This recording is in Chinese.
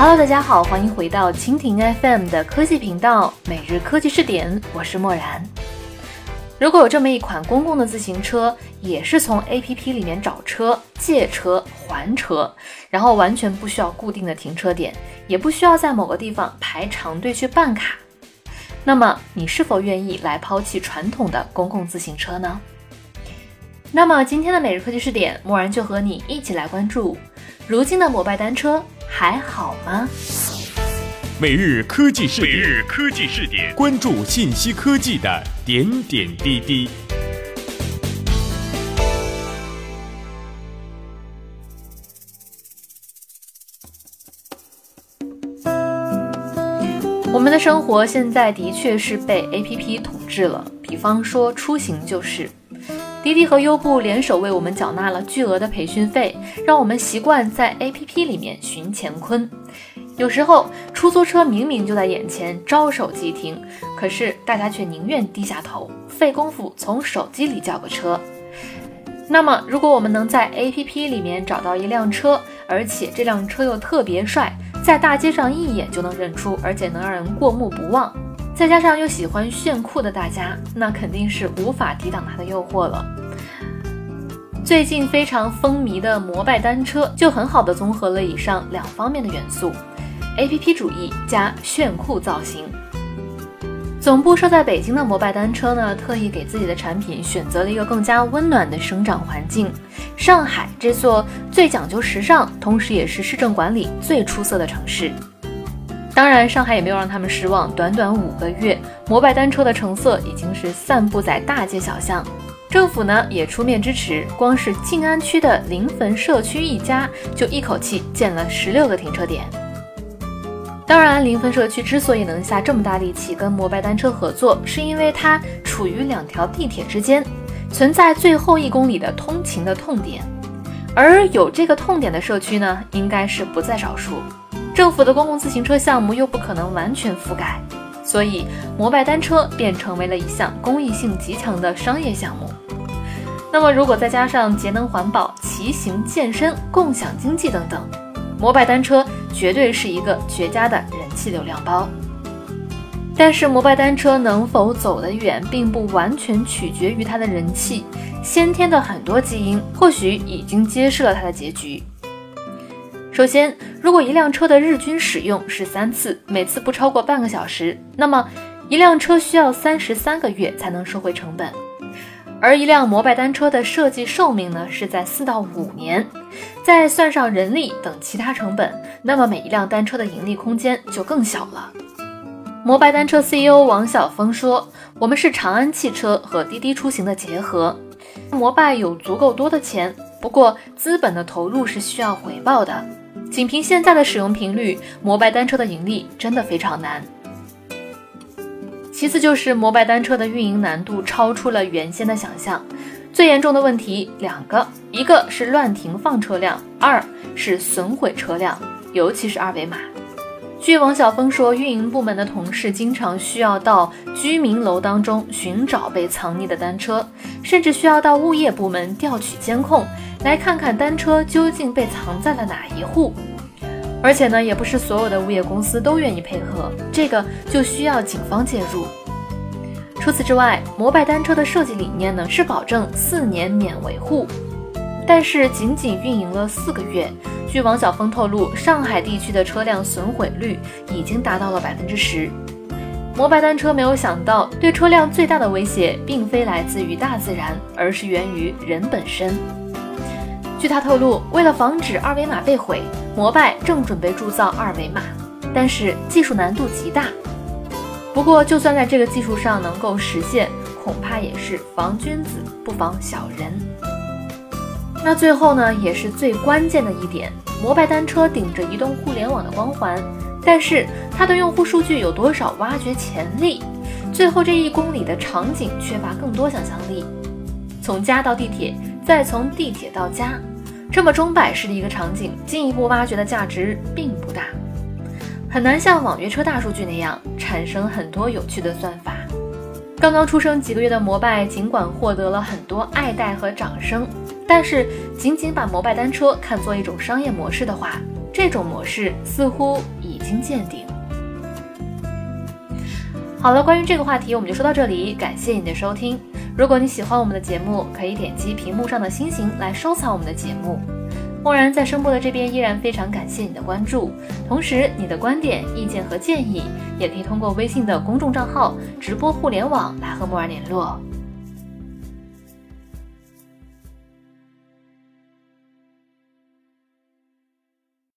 Hello，大家好，欢迎回到蜻蜓 FM 的科技频道，每日科技视点，我是默然。如果有这么一款公共的自行车，也是从 APP 里面找车、借车、还车，然后完全不需要固定的停车点，也不需要在某个地方排长队去办卡，那么你是否愿意来抛弃传统的公共自行车呢？那么今天的每日科技视点，默然就和你一起来关注，如今的摩拜单车。还好吗？每日科技视点，每日科技视点，关注信息科技的点点滴滴。我们的生活现在的确是被 APP 统治了，比方说出行就是。滴滴和优步联手为我们缴纳了巨额的培训费，让我们习惯在 APP 里面寻乾坤。有时候出租车明明就在眼前，招手即停，可是大家却宁愿低下头，费功夫从手机里叫个车。那么，如果我们能在 APP 里面找到一辆车，而且这辆车又特别帅，在大街上一眼就能认出，而且能让人过目不忘。再加上又喜欢炫酷的大家，那肯定是无法抵挡它的诱惑了。最近非常风靡的摩拜单车，就很好的综合了以上两方面的元素：APP 主义加炫酷造型。总部设在北京的摩拜单车呢，特意给自己的产品选择了一个更加温暖的生长环境——上海这座最讲究时尚，同时也是市政管理最出色的城市。当然，上海也没有让他们失望。短短五个月，摩拜单车的成色已经是散布在大街小巷。政府呢也出面支持，光是静安区的临汾社区一家就一口气建了十六个停车点。当然，临汾社区之所以能下这么大力气跟摩拜单车合作，是因为它处于两条地铁之间，存在最后一公里的通勤的痛点。而有这个痛点的社区呢，应该是不在少数。政府的公共自行车项目又不可能完全覆盖，所以摩拜单车便成为了一项公益性极强的商业项目。那么，如果再加上节能环保、骑行、健身、共享经济等等，摩拜单车绝对是一个绝佳的人气流量包。但是，摩拜单车能否走得远，并不完全取决于它的人气，先天的很多基因或许已经揭示了它的结局。首先，如果一辆车的日均使用是三次，每次不超过半个小时，那么一辆车需要三十三个月才能收回成本。而一辆摩拜单车的设计寿命呢是在四到五年，再算上人力等其他成本，那么每一辆单车的盈利空间就更小了。摩拜单车 CEO 王晓峰说：“我们是长安汽车和滴滴出行的结合，摩拜有足够多的钱，不过资本的投入是需要回报的。”仅凭现在的使用频率，摩拜单车的盈利真的非常难。其次就是摩拜单车的运营难度超出了原先的想象，最严重的问题两个，一个是乱停放车辆，二是损毁车辆，尤其是二维码。据王晓峰说，运营部门的同事经常需要到居民楼当中寻找被藏匿的单车，甚至需要到物业部门调取监控。来看看单车究竟被藏在了哪一户，而且呢，也不是所有的物业公司都愿意配合，这个就需要警方介入。除此之外，摩拜单车的设计理念呢是保证四年免维护，但是仅仅运营了四个月，据王晓峰透露，上海地区的车辆损毁率已经达到了百分之十。摩拜单车没有想到，对车辆最大的威胁并非来自于大自然，而是源于人本身。据他透露，为了防止二维码被毁，摩拜正准备铸造二维码，但是技术难度极大。不过，就算在这个技术上能够实现，恐怕也是防君子不防小人。那最后呢，也是最关键的一点，摩拜单车顶着移动互联网的光环，但是它的用户数据有多少挖掘潜力？最后这一公里的场景缺乏更多想象力，从家到地铁。再从地铁到家，这么钟摆式的一个场景，进一步挖掘的价值并不大，很难像网约车大数据那样产生很多有趣的算法。刚刚出生几个月的摩拜，尽管获得了很多爱戴和掌声，但是仅仅把摩拜单车看作一种商业模式的话，这种模式似乎已经见顶。好了，关于这个话题我们就说到这里，感谢你的收听。如果你喜欢我们的节目，可以点击屏幕上的星星来收藏我们的节目。默然在声波的这边依然非常感谢你的关注，同时你的观点、意见和建议也可以通过微信的公众账号“直播互联网”来和默然联络。